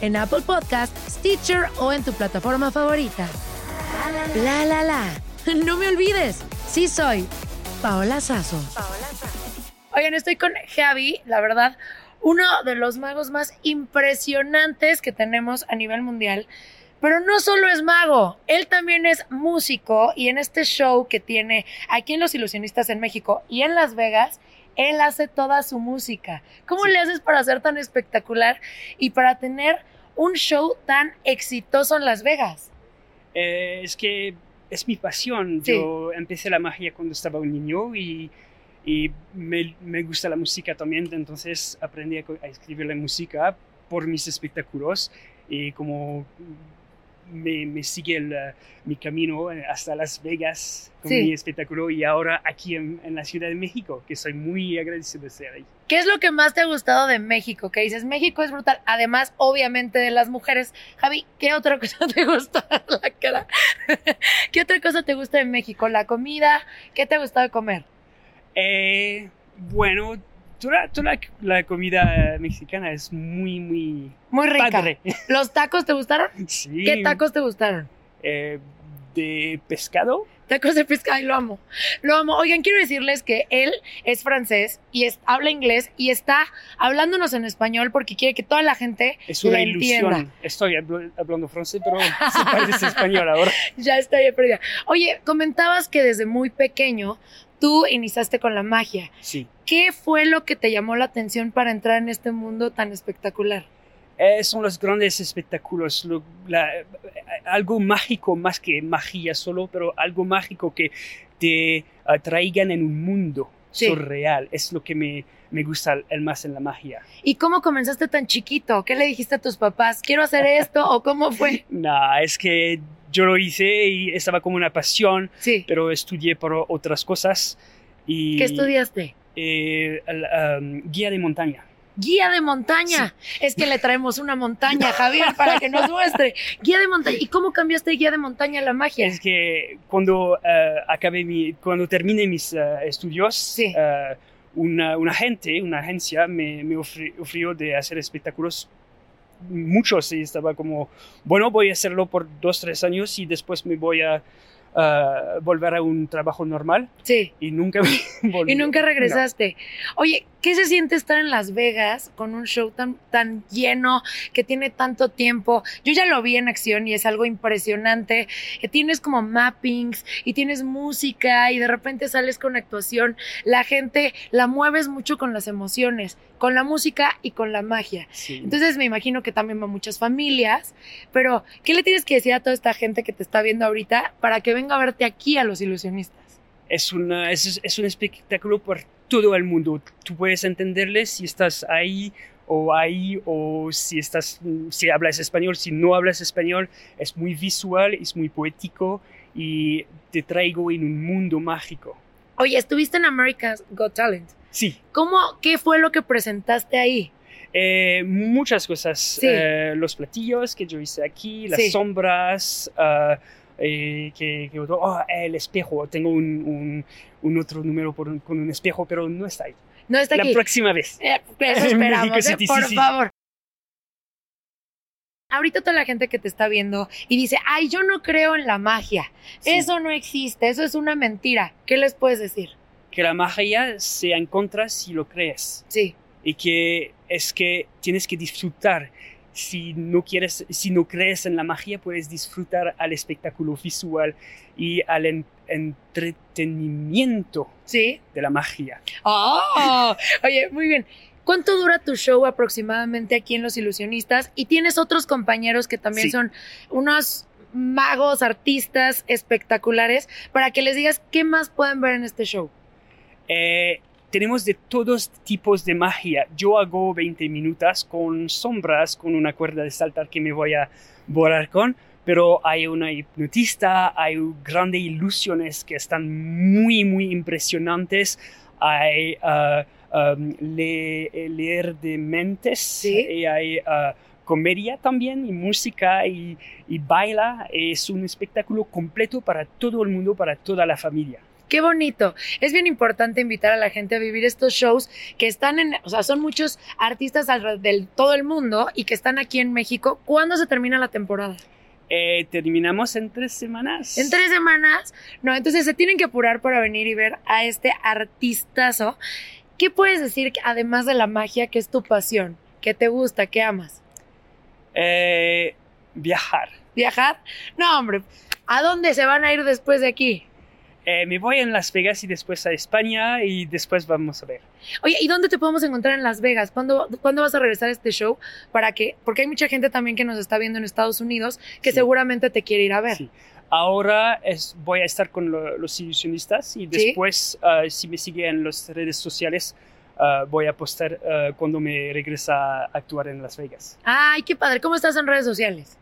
en Apple Podcast, Stitcher o en tu plataforma favorita. La la la. No me olvides, sí soy Paola Sazo. Oigan, estoy con Javi, la verdad, uno de los magos más impresionantes que tenemos a nivel mundial. Pero no solo es mago, él también es músico y en este show que tiene aquí en Los Ilusionistas en México y en Las Vegas, él hace toda su música. ¿Cómo le haces para ser tan espectacular y para tener un show tan exitoso en Las Vegas? Eh, es que es mi pasión. Sí. Yo empecé la magia cuando estaba un niño y, y me, me gusta la música también, entonces aprendí a, a escribir la música por mis espectáculos y como me, me sigue el, eh, mi camino hasta Las Vegas con Sí. mi espectáculo y ahora aquí en, en la Ciudad de México, que soy muy agradecido de estar ahí. ¿Qué es lo que más te ha gustado de México? Que dices, México es brutal. Además, obviamente, de las mujeres. Javi, ¿qué otra cosa te gusta? La cara. ¿Qué otra cosa te gusta de México? ¿La comida? ¿Qué te ha gustado de comer? Eh, bueno, toda, toda la, la comida mexicana es muy, muy Muy rica. padre. ¿Los tacos te gustaron? Sí. ¿Qué tacos te gustaron? Eh, de pescado. Tacos de pescado, ay, lo amo. Lo amo. Oigan, quiero decirles que él es francés y es- habla inglés y está hablándonos en español porque quiere que toda la gente Es una ilusión. entienda. Estoy habl- hablando francés, pero se parece español ahora. Ya está ya perdida. Oye, comentabas que desde muy pequeño tú iniciaste con la magia. Sí. ¿Qué fue lo que te llamó la atención para entrar en este mundo tan espectacular? Eh, son los grandes espectáculos, lo- la- eh, algo mágico más que magia solo, pero algo mágico que te atraigan en un mundo Sí. surreal. Es lo que me, me gusta el más en la magia. ¿Y cómo comenzaste tan chiquito? ¿Qué le dijiste a tus papás? ¿Quiero hacer esto? ¿O cómo fue? No, es que yo lo hice y estaba como una pasión, Sí. pero estudié por otras cosas. Y, ¿Qué estudiaste? eh, um, guía de montaña. Guía de montaña. Es que le traemos una montaña Javier para que nos muestre. Guía de montaña. ¿Y cómo cambiaste guía de montaña a la magia? Es que cuando eh, acabé mi, cuando terminé mis eh, estudios, Sí. una, una gente, una agencia me, me ofri- ofreció de hacer espectáculos muchos y estaba como, bueno, voy a hacerlo por dos, tres años y después me voy a volver a un trabajo normal Sí. y nunca me volví. Y nunca regresaste. Oye, ¿Qué se siente estar en Las Vegas con un show tan, tan lleno, que tiene tanto tiempo? Yo ya lo vi en acción y es algo impresionante. Que tienes como mappings y tienes música y de repente sales con actuación. La gente la mueves mucho con las emociones, con la música y con la magia. Sí. Entonces me imagino que también va muchas familias, pero ¿qué le tienes que decir a toda esta gente que te está viendo ahorita para que venga a verte aquí a los ilusionistas? es, una, es, es un espectáculo por todo el mundo. Tú puedes entenderle si estás ahí o ahí o si estás si hablas español, si no hablas español, es muy visual, es muy poético y te traigo en un mundo mágico. Oye, estuviste en America's Got Talent. Sí, ¿Cómo, qué fue lo que presentaste ahí? eh, muchas cosas. Sí. Eh, los platillos que yo hice aquí, las Sí. sombras, ah, eh, que, que otro- oh, el espejo. Tengo un, un, un otro número por un- con un espejo, pero no está ahí. No está La aquí. próxima vez. Eh, eso esperamos, eh, City, por sí, sí. favor. Ahorita toda la gente que te está viendo y dice, ay, yo no creo en la magia. Sí. Eso no existe, eso es una mentira. ¿Qué les puedes decir? Que la magia se encuentra si lo crees. Sí, y que es que tienes que disfrutar. Si no quieres, si no crees en la magia, puedes disfrutar al espectáculo visual y al en- entretenimiento sí. de la magia. Oh, oye, muy bien. ¿Cuánto dura tu show aproximadamente aquí en Los Ilusionistas? Y tienes otros compañeros que también Sí. son unos magos, artistas espectaculares, para que les digas qué más pueden ver en este show. Eh, tenemos de todos tipos de magia. Yo hago 20 minutos con sombras, con una cuerda de saltar que me voy a volar con, pero hay una hipnotista, hay grandes ilusiones que están muy, muy impresionantes. Hay um, le- leer de mentes Sí. y hay ah, comedia también y música y, y baila. Es un espectáculo completo para todo el mundo, para toda la familia. Qué bonito. Es bien importante invitar a la gente a vivir estos shows que están en, o sea, son muchos artistas alrededor de todo el mundo y que están aquí en México. ¿Cuándo se termina la temporada? Eh, terminamos en tres semanas. En tres semanas. No, entonces se tienen que apurar para venir y ver a este artistazo. ¿Qué puedes decir además de la magia, que es tu pasión, que te gusta, que amas? Eh, viajar. ¿Viajar? No, hombre. ¿A dónde se van a ir después de aquí? Eh, me voy en Las Vegas y después a España y después vamos a ver. Oye, ¿y dónde te podemos encontrar en Las Vegas? ¿Cuándo, ¿cuándo vas a regresar a este show? Para que, porque hay mucha gente también que nos está viendo en Estados Unidos que Sí. seguramente te quiere ir a ver. Sí. Ahora es, voy a estar con lo- los ilusionistas y después, ah, si me sigue en las redes sociales, ah, voy a postar ah, cuando me regresa a actuar en Las Vegas. Ay, qué padre. ¿Cómo estás en redes sociales?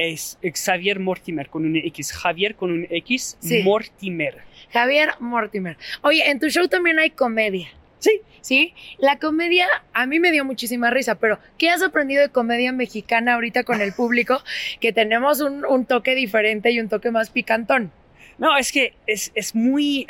Es Xavier Mortimer con un X. Javier con un X. Sí. Mortimer. Javier Mortimer. Oye, en tu show también hay comedia. Sí. ¿Sí? La comedia a mí me dio muchísima risa, pero ¿qué has aprendido de comedia mexicana ahorita con el público? Que tenemos un, un toque diferente y un toque más picantón. No, es que es, es muy,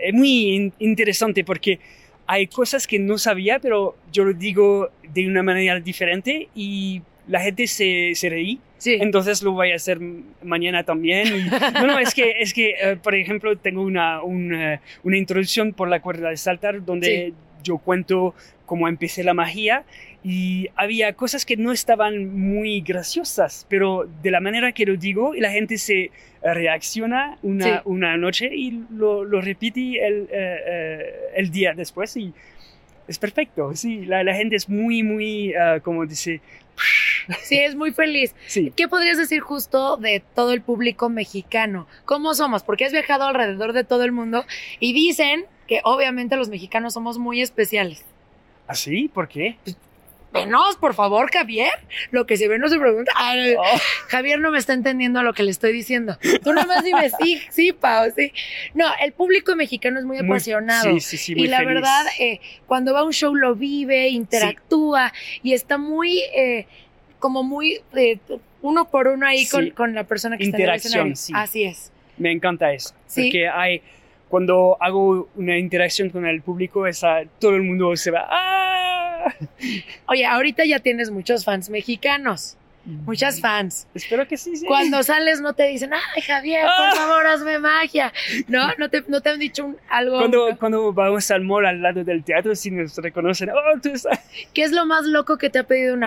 es muy in- interesante porque hay cosas que no sabía, pero yo lo digo de una manera diferente y la gente se, se reí. Sí. Entonces lo voy a hacer mañana también. Y, no, no, es que, es que eh, por ejemplo, tengo una, una, una introducción por la cuerda de saltar donde yo cuento cómo empecé la magia y había cosas que no estaban muy graciosas, pero de la manera que lo digo, la gente se reacciona una, Sí. una noche y lo, lo repite el, eh, eh, el día después y es perfecto. Sí, la, la gente es muy, muy, como dice, Sí, es muy feliz. sí. ¿Qué podrías decir justo de todo el público mexicano? ¿Cómo somos? Porque has viajado alrededor de todo el mundo y dicen que obviamente los mexicanos somos muy especiales. ¿Así? ¿Por qué? Venos, por favor, Javier. Lo que se ve no se pregunta. Ay, Oh. Javier no me está entendiendo lo que le estoy diciendo. Tú nada más dime sí, sí, Pau, sí. No, el público mexicano es muy Muy- apasionado. sí, sí, sí, y la feliz. verdad, eh, cuando va a un show lo vive, interactúa y está muy, eh, como muy eh, uno por uno ahí Sí. con, con la persona que está en el escenario. sí. Así es. Me encanta eso. Sí. Porque hay, cuando hago una interacción con el público, esa, todo el mundo se va, ¡ah! Oye, ahorita ya tienes muchos fans mexicanos. Muchas fans. Espero que sí, sí. Cuando sales no te dicen, ay Javier, Ah. por favor, hazme magia. No, no te, no te han dicho un- algo. Cuando, cuando vamos al mall al lado del teatro, sí nos reconocen. Oh, tú estás. ¿Qué es lo más loco que te ha pedido una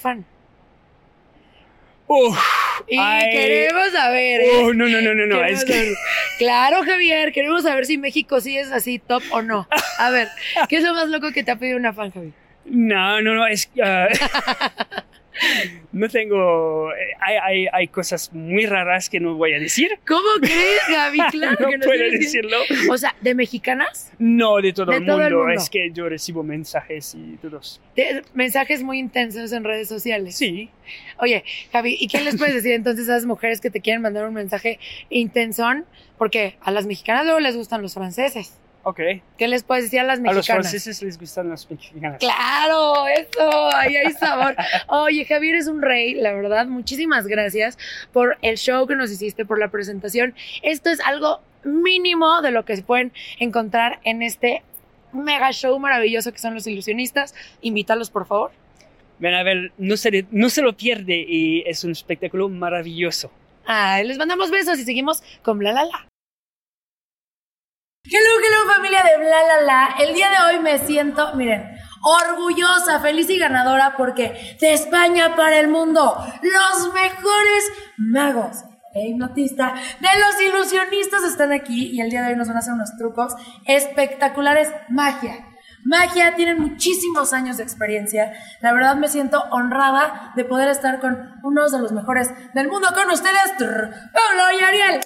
Fan? Uf, Y ay. queremos saber, ¿eh? No, no, no, no, no. Es que. Claro, Javier, queremos saber si México sí es así top o no. A ver, ¿qué es lo más loco que te ha pedido una fan, Javi? No, no, no, es. ah, no tengo. Hay, hay, hay cosas muy raras que no voy a decir. ¿Cómo crees, Gaby? Claro no que no puedo decirlo. O sea, ¿de mexicanas? No, de todo, De el, todo mundo. el mundo. Es que yo recibo mensajes y todos. De- mensajes muy intensos en redes sociales. Sí. Oye, Javi, ¿y qué les puedes decir entonces a esas mujeres que te quieren mandar un mensaje intensón? Porque a las mexicanas luego les gustan los franceses. Ok. ¿Qué les puedes decir a las A los mexicanas? franceses les gustan las mexicanas. Claro, eso, ahí hay sabor. Oye, Javier es un rey, la verdad. Muchísimas gracias por el show que nos hiciste, por la presentación. Esto es algo mínimo de lo que se pueden encontrar en este mega show maravilloso que son los ilusionistas. Invítalos, por favor. Ven a ver, no se, no se lo pierde y es un espectáculo maravilloso. Ay, les mandamos besos y seguimos con Bla La La. Hello, hello familia de Bla La La. El día de hoy me siento, miren, orgullosa, feliz y ganadora porque de España para el mundo, los mejores magos e hipnotista de los ilusionistas están aquí y el día de hoy nos van a hacer unos trucos espectaculares. Magia. Magia, tienen muchísimos años de experiencia. La verdad me siento honrada de poder estar con unos de los mejores del mundo con ustedes, Pablo y Ariel.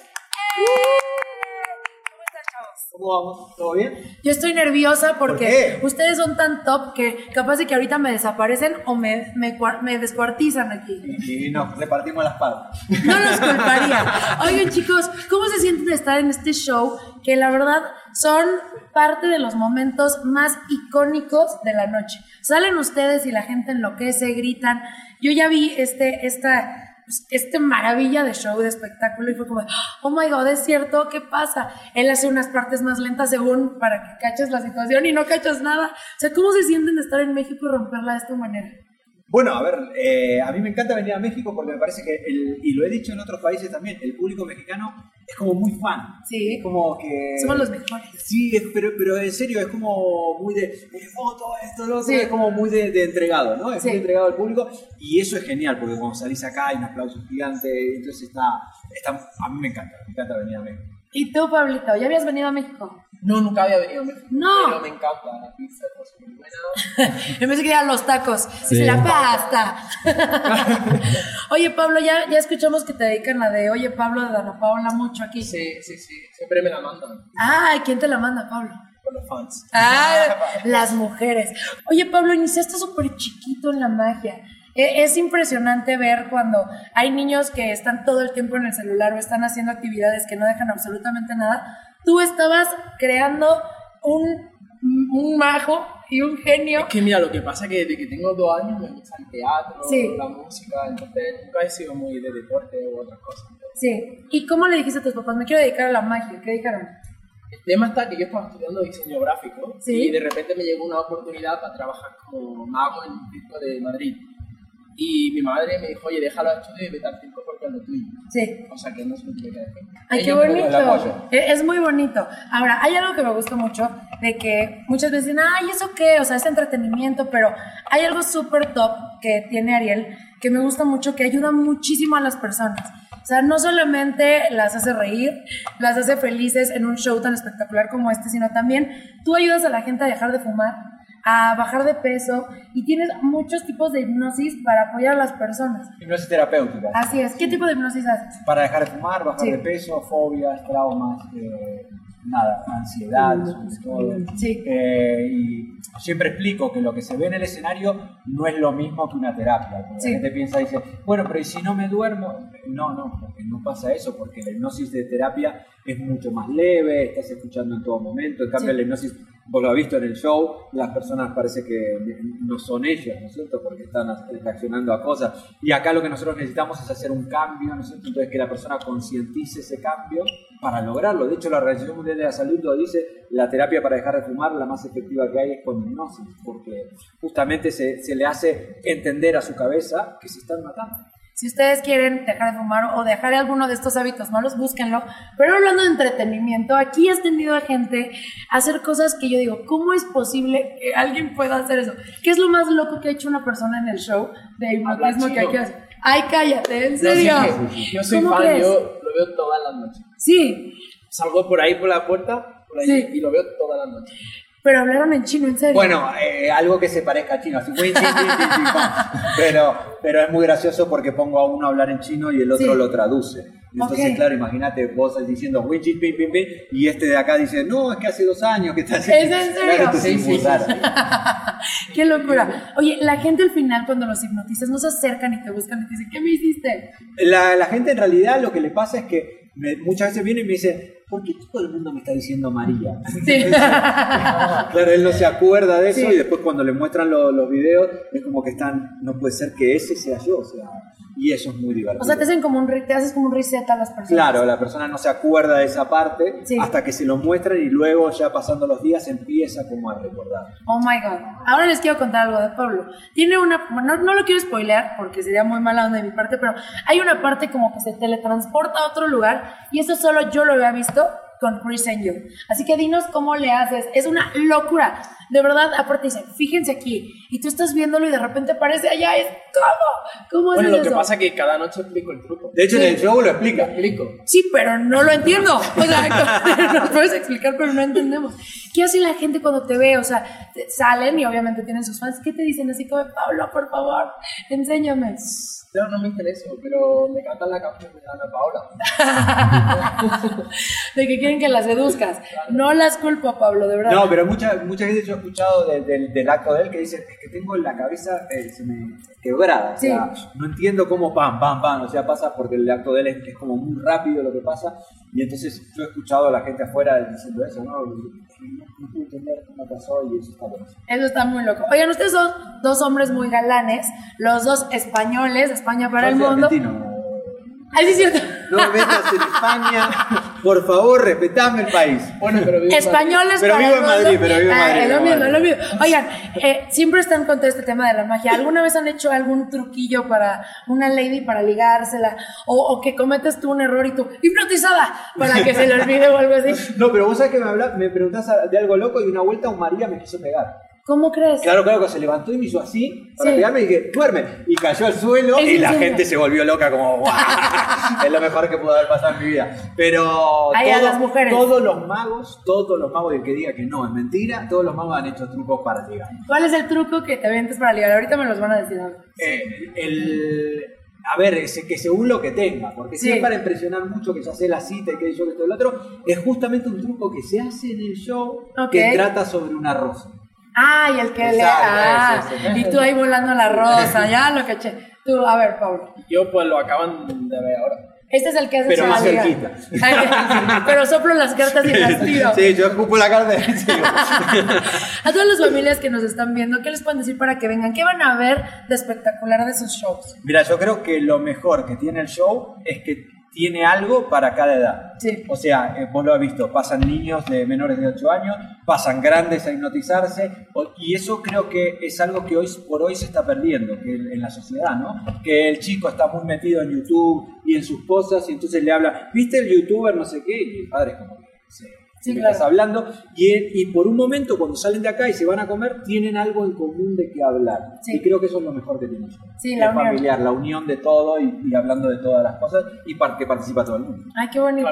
¿Cómo vamos? ¿Todo bien? Yo estoy nerviosa porque ustedes son tan top que capaz de que ahorita me desaparecen o me, me, me descuartizan aquí. Y nos repartimos las partes. No los culparía. Oigan chicos, ¿cómo se sienten de estar en este show que la verdad son parte de los momentos más icónicos de la noche? Salen ustedes y la gente enloquece, gritan. Yo ya vi este, esta, pues, este maravilla de show, de espectáculo y fue como, oh my god, es cierto, ¿qué pasa? Él hace unas partes más lentas según para que caches la situación y no cachas nada. O sea, ¿cómo se sienten de estar en México y romperla de esta manera? Bueno, a ver, eh, a mí me encanta venir a México porque me parece que, el, y lo he dicho en otros países también, el público mexicano es como muy fan. Sí. Es como que... Somos los mejores. Sí, es- pero, pero en serio, es como muy de eh, foto, esto, lo Sí. es como muy de, de entregado, ¿no? Es Sí. muy entregado al público y eso es genial porque cuando salís acá hay un aplauso gigante, entonces está, está, a mí me encanta, me encanta venir a México. ¿Y tú, Pablito, ya habías venido a México? No, nunca había venido. No. Pero me encanta la pizza, es muy buena. Yo pensé que eran los tacos. Dice la pasta. Oye, Pablo, ya, ya escuchamos que te dedican la de Oye, Pablo de Dana Paola mucho aquí. Sí, sí, sí. Siempre me la mandan Ay, ¿quién te la manda, Pablo? los fans. Ah, las mujeres. Oye, Pablo, iniciaste súper chiquito en la magia. E- Es impresionante ver cuando hay niños que están todo el tiempo en el celular o están haciendo actividades que no dejan absolutamente nada. Tú estabas creando un, un mago y un genio. Es que mira, lo que pasa es que desde que tengo dos años me gusta el teatro, Sí. la música, entonces nunca he sido muy de deporte u otras cosas. Sí. ¿Y cómo le dijiste a tus papás? Me quiero dedicar a la magia. ¿Qué dijeron? El tema está que yo estaba estudiando diseño gráfico Sí. y de repente me llegó una oportunidad para trabajar como mago en un circo de Madrid. Y mi madre me dijo, oye, déjalo a estudiar y vete al circo porque es lo tuyo. Sí. O sea que no se lo tuve que decir. Ay, qué bonito. E- Es muy bonito. Ahora, hay algo que me gusta mucho, de que muchas veces dicen, ay, ¿eso qué? O sea, es entretenimiento, pero hay algo súper top que tiene Ariel que me gusta mucho, que ayuda muchísimo a las personas. O sea, no solamente las hace reír, las hace felices en un show tan espectacular como este, sino también tú ayudas a la gente a dejar de fumar, a bajar de peso y tienes muchos tipos de hipnosis para apoyar a las personas. Hipnosis terapéutica. Así es. ¿Qué tipo de hipnosis haces? Para dejar de fumar, bajar Sí. de peso, fobias, traumas, eh, nada, ansiedad, sobre todo. Sí. Eh, y siempre explico que lo que se ve en el escenario no es lo mismo que una terapia. Sí. La gente piensa y dice, bueno, pero ¿y si no me duermo? No, no, porque no pasa eso, porque la hipnosis de terapia es mucho más leve, estás escuchando en todo momento. En cambio, la hipnosis, vos lo has visto en el show, las personas parece que no son ellos, ¿no es cierto? Porque están reaccionando a cosas. Y acá lo que nosotros necesitamos es hacer un cambio, ¿no es cierto? Entonces que la persona concientice ese cambio para lograrlo. De hecho, la Organización Mundial de la Salud lo dice, la terapia para dejar de fumar, la más efectiva que hay es con hipnosis, porque justamente se, se le hace entender a su cabeza que se están matando. Si ustedes quieren dejar de fumar o dejar alguno de estos hábitos malos, búsquenlo. Pero hablando de entretenimiento, aquí has tenido a gente a hacer cosas que yo digo, ¿cómo es posible que alguien pueda hacer eso? ¿Qué es lo más loco que ha hecho una persona en el show de hipnotismo que aquí hace? Ay, cállate, en Yo, serio. sí, yo soy ¿Cómo fan, crees? yo lo veo todas las noches. Sí, Salgo por ahí por la puerta por ahí, Sí. y lo veo todas las noches. Pero hablaron en chino, en serio. Bueno, eh, algo que se parezca a chino, así, pero, pero es muy gracioso porque pongo a uno a hablar en chino y el otro Sí. lo traduce. Entonces, claro, imagínate vos diciendo "Win, pin, pin, pin", y este de acá dice, no, es que hace dos años que está haciendo. ¿Es en serio? Claro, Sí, sí. Qué locura. Oye, la gente al final cuando los hipnotizas no se acercan y te buscan y te dicen, ¿qué me hiciste? La, la gente en realidad lo que le pasa es que me- muchas veces viene y me dice, ¿por qué todo el mundo me está diciendo María? Sí. Claro, él no se acuerda de eso Sí. y después cuando le muestran lo- los videos es como que están, no puede ser que ese sea yo, o sea, y eso es muy divertido. O sea, te hacen como un te haces como un reset a las personas. Claro, la persona no se acuerda de esa parte Sí. hasta que se lo muestran y luego ya pasando los días empieza como a recordar. Oh my god. Ahora les quiero contar algo de Pablo. Tiene una. No, no lo quiero spoilear porque sería muy mala onda de mi parte, pero hay una parte como que se teletransporta a otro lugar y eso solo yo lo había visto con Chris Angel. Así que dinos cómo le haces. Es una locura. De verdad, aparte dice, fíjense aquí. Y tú estás viéndolo y de repente aparece allá. Es ¿cómo? ¿Cómo Bueno, lo que pasa es que cada noche explico el truco. De hecho, Sí. en el show lo Lo explica. explico. Sí, pero no lo entiendo. O sea, nos puedes explicar, pero no entendemos. ¿Qué hace la gente cuando te ve? O sea, salen y obviamente tienen sus fans. ¿Qué te dicen? Así como, Pablo, por favor, enséñame. No, no me interesa, pero me cantan la canción de Ana Paola. De que quieren que las seduzcas. No las culpo, Pablo, de verdad. No, pero mucha, mucha gente yo he escuchado de- del- del acto de él que dice, es que tengo la cabeza eh, se me quebrada, o sea, no entiendo cómo pam, pam, pam, o sea, pasa porque el acto de él es, es como muy rápido lo que pasa, y entonces yo he escuchado a la gente afuera diciendo eso, no, no, entender cómo pasó y eso está bueno. Eso está muy loco. Oigan, ustedes son dos hombres muy galanes, los dos españoles, de España para Yo el mundo. argentino. Ay, sí, es cierto. No me metas en España, por favor, respetame el país. Bueno, pero vivo en Españoles Pero para vivo en Madrid, pero vivo en Ah, Madrid, es lo mismo, es lo mismo. Oigan, eh, siempre están con todo este tema de la magia. ¿Alguna vez han hecho algún truquillo para una lady para ligársela? O, o que cometes tú un error y tú, hipnotizada, para que se le olvide o algo así. No, pero vos sabés que me, habla- me preguntás de algo loco y una vuelta un María me quiso pegar. ¿Cómo crees? Claro, claro, que se levantó y me hizo así para Sí. pegarme y dije, duerme. Y cayó al suelo Es y la gente se volvió loca como, es lo mejor que pudo haber pasado en mi vida. Pero Ay, a todo- las mujeres. todos los magos, todos los magos, y el que diga que no, es mentira, todos los magos han hecho trucos para ligar. ¿Cuál es el truco que te avientes para ligar? Ahorita me los van a decir. Eh, el, a ver, que según lo que tenga, porque si Sí. es para impresionar mucho que ya sé la cita y que yo que esto el otro, es justamente un truco que se hace en el show Ok. que trata sobre una rosa. Ah, y el que le. Ah, y tú ahí volando la rosa, ya lo caché. Tú, a ver, Pablo. Yo pues lo acaban de ver ahora. Este es el que hace Pero más cerquita. Ay, Pero soplo las cartas y las tiro. Sí, yo ocupo la carta. A todas las familias que nos están viendo, ¿qué les pueden decir para que vengan? ¿Qué van a ver de espectacular de sus shows? Mira, yo creo que lo mejor que tiene el show es que tiene algo para cada edad. Sí. O sea, eh, vos lo has visto, pasan niños de menores de 8 años, pasan grandes a hipnotizarse, y eso creo que es algo que hoy por hoy se está perdiendo que en la sociedad, ¿no? Que el chico está muy metido en YouTube y en sus cosas, y entonces le habla, ¿viste el youtuber no sé qué? Y el padre es como que se de qué claro. estás hablando. Y, y por un momento, cuando salen de acá y se van a comer, tienen algo en común de qué hablar. Sí. Y creo que eso es lo mejor que show. Sí, la unión. familiar, la unión de todo y, y hablando de todas las cosas y par- que participa todo el mundo. Ay, qué bonito.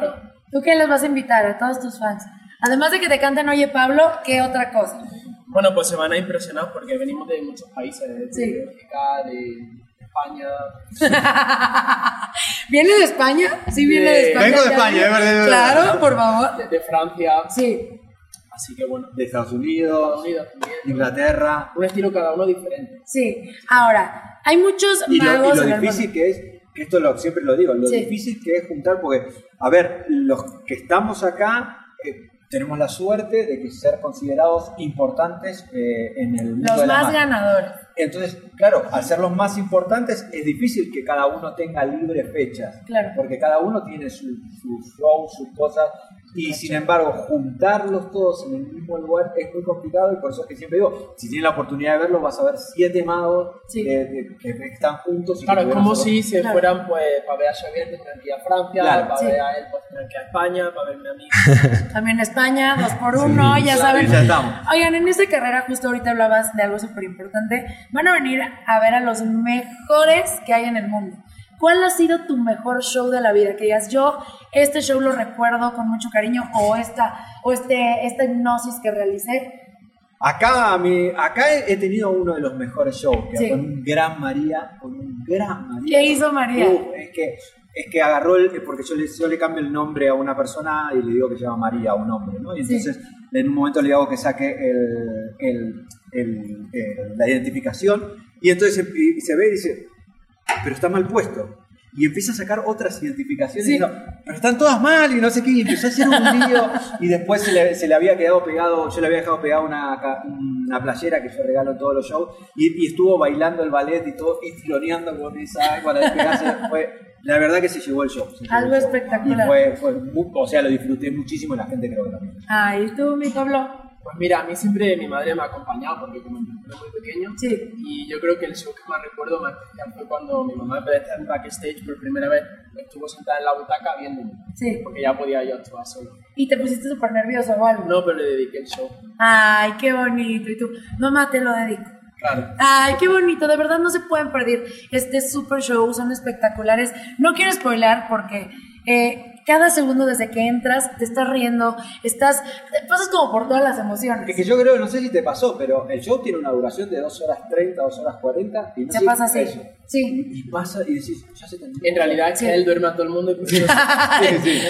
¿Tú qué les vas a invitar a todos tus fans? Además de que te canten Oye Pablo, ¿qué otra cosa? Bueno, pues se van a impresionar porque venimos de muchos países, de Sí. Bélgica, de España. ¿Viene de España? Sí, viene de España. Vengo de España, es verdad. Claro, por favor. de, de Francia. Sí, Así que bueno, De Estados Estados Unidos, Unidos también. Inglaterra. Un estilo cada uno diferente. sí. Ahora, hay muchos Y lo, y magos lo en el difícil mundo. que es, que esto lo, siempre lo digo, lo Sí. difícil que es juntar, porque, a ver, los que estamos acá eh, tenemos la suerte de que ser considerados importantes eh, en el mundo Los de la más ganadores. Entonces, claro, al ser los más importantes es difícil que cada uno tenga libre fechas, Claro. porque cada uno tiene su, su show, sus cosas, y sin embargo, juntarlos todos en el mismo lugar es muy complicado y por eso es que siempre digo, si tienes la oportunidad de verlo, vas a ver siete magos Sí. eh, de- que están juntos. Y Claro, que es como si se Claro. fueran, pues, para ver a Xavier tendrán que ir a Francia, Claro. para Sí. ver a él, pues tendrán que ir a España, para verme a mí. También España, dos por uno, ya claro, saben. ya estamos. Oigan, en esta carrera, justo ahorita hablabas de algo súper importante. Van a venir a ver a los mejores que hay en el mundo. ¿Cuál ha sido tu mejor show de la vida? Que digas, yo este show lo recuerdo con mucho cariño o esta, o este, esta hipnosis que realicé. Acá, mí- acá he, tenido uno de los mejores shows, que Sí. con un gran María, con un gran María. ¿Qué hizo María? Uf, es que es que agarró el, porque yo le, yo le cambio el nombre a una persona y le digo que se llama María a un hombre, ¿no? Y Sí. entonces en un momento le hago que saque el, el- el- el- la identificación y entonces se, y se ve y dice, pero está mal puesto. Y empieza a sacar otras identificaciones Sí. y digo, pero están todas mal y no sé qué, y empezó a hacer un lío y después se le, se le había quedado pegado, yo le había dejado pegado una, una playera que yo regalo en todos los shows y, y estuvo bailando el ballet y todo, y tironeando con esa despegarse. Fue, la verdad que se llevó el show. llevó Algo el show. espectacular. Y fue, fue o sea, lo disfruté muchísimo y la gente creo que también. Ay, tú, mi Pablo. Pues mira, a mí siempre mi madre me ha acompañado porque como era muy pequeño. Sí. Y yo creo que el show que más recuerdo más fue cuando mi mamá empezó a estar en backstage por primera vez. Estuvo sentada en la butaca viéndome. Sí. Porque ya podía yo actuar solo. Y te pusiste súper nervioso o algo. No, pero le dediqué el show. Ay, qué bonito. Y tú, mamá, te lo dedico. Claro. Ay, qué bonito, de verdad no se pueden perder este super show, son espectaculares. No quiero spoilar porque eh, cada segundo desde que entras te estás riendo, estás, te pasas como por todas las emociones. Es que yo creo, no sé si te pasó, pero el show tiene una duración de 2 horas 30, 2 horas 40 y no Se pasa así. eso. Sí. Y pasa y decís, ya se terminó. En realidad es que Sí. él duerme a todo el mundo y prefiero-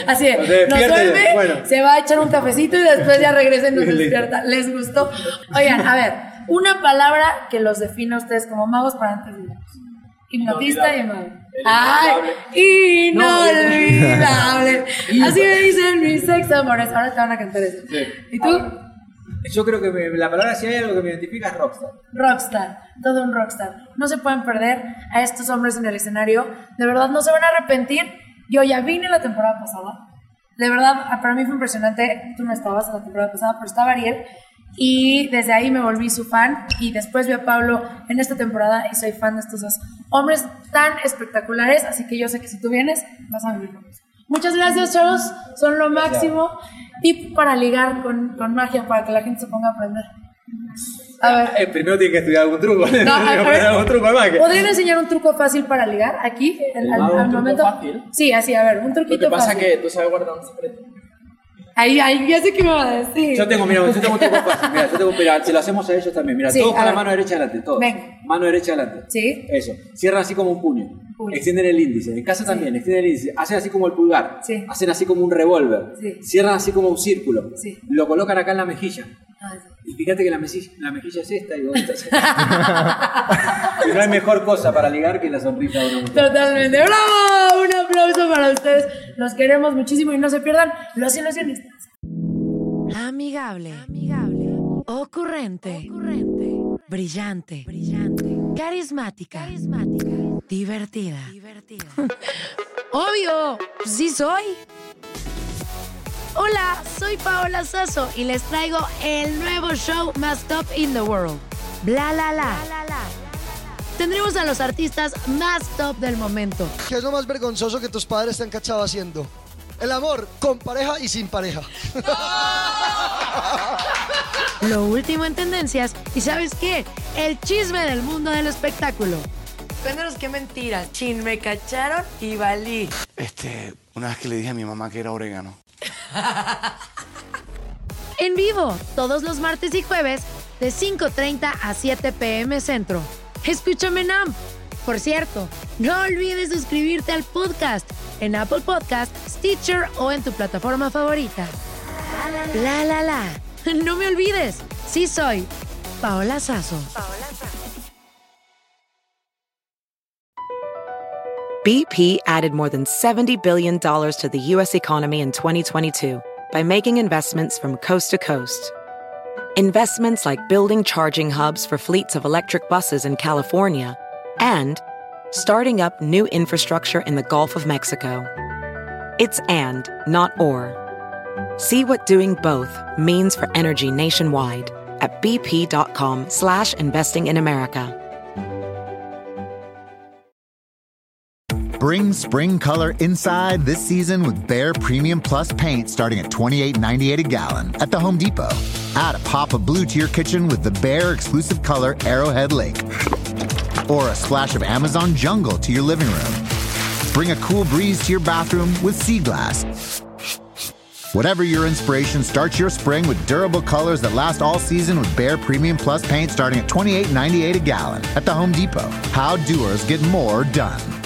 Así es, nos duerme, bueno. se va a echar un cafecito y después ya regresa y nos despierta. ¿Les gustó? Oigan, a ver, una palabra que los define a ustedes como magos para antes de irnos. Hipnotista y. El ¡Ay! Inolvidable. Así me dicen mis ex amores. Ahora te van a cantar eso. ¿Y tú? Yo creo que me- la palabra, si hay algo que me identifica, es rockstar. Rockstar, todo un rockstar. No se pueden perder a estos hombres en el escenario. De verdad, no se van a arrepentir. Yo ya vine la temporada pasada. De verdad, ah, para mí fue impresionante. Tú no estabas en la temporada pasada, pero estaba Ariel. Y desde ahí me volví su fan. Y después vi a Pablo en esta temporada y soy fan de estos dos hombres tan espectaculares. Así que yo sé que si tú vienes, vas a eso. Muchas gracias, chavos. Son lo máximo. Tip para ligar con, con magia, para que la gente se ponga a aprender. A ver. Eh, primero tiene que estudiar algún truco. No, a- ver, algún truco de magia. ¿Podrían enseñar un truco fácil para ligar aquí? al- al- un al truco momento? fácil. Sí, así, a ver, un Lo truquito que pasa fácil. es que tú sabes guardar un secreto. Ahí, ahí, ya sé qué me va a decir. Yo tengo, mira, yo tengo un truco fácil. Mira, yo tengo, mira, se lo hacemos a ellos también. Mira, Sí, todos con la mano derecha adelante, todos. Venga. Mano derecha adelante. Sí. Eso. Cierran así como un puño. Puño. Extienden el índice. En casa también, extienden el índice. Hacen así como el pulgar. Sí. Hacen así como un revólver. Sí. Cierran así como un círculo. Sí. Lo colocan acá en la mejilla. Ah, sí. Y fíjate que la mejilla, la mejilla es esta y vos esta es esta. y no hay mejor cosa para ligar que la sonrisa de una mujer. Totalmente. ¡Bravo! Un aplauso para ustedes. Los queremos muchísimo y no se pierdan los ilusionistas. Amigable. Ocurrente. Brillante. Carismática. Divertida. Obvio, sí soy. Hola, soy Paola Sasso y les traigo el nuevo show más top in the world. Bla la la. Tendremos a los artistas más top del momento. ¿Qué es lo más vergonzoso que tus padres te han cachado haciendo? El amor con pareja y sin pareja. Lo último en tendencias y ¿sabes qué? El chisme del mundo del espectáculo. Cuéntanos qué mentiras. Chin, me cacharon y valí. Este, una vez que le dije a mi mamá que era orégano. En vivo, todos los martes y jueves, de 5.30 a 7 pm centro. Escúchame en AMP. Por cierto, no olvides suscribirte al podcast en Apple Podcast, Stitcher o en tu plataforma favorita. La la la. No me olvides, sí soy Paola Sazo. BP added more than $70 billion to the U.S. economy in 2022 by making investments from coast to coast. Investments like building charging hubs for fleets of electric buses in California and starting up new infrastructure in the Gulf of Mexico. It's and, not or. See what doing both means for energy nationwide at bp.com slash investing in America. Bring spring color inside this season with Bare Premium Plus paint starting at $28.98 a gallon at the Home Depot. Add a pop of blue to your kitchen with the Bear exclusive color Arrowhead Lake. Or a splash of Amazon Jungle to your living room. Bring a cool breeze to your bathroom with Sea Glass. Whatever your inspiration, start your spring with durable colors that last all season with Bear Premium Plus paint starting at $28.98 a gallon at the Home Depot. How doers get more done.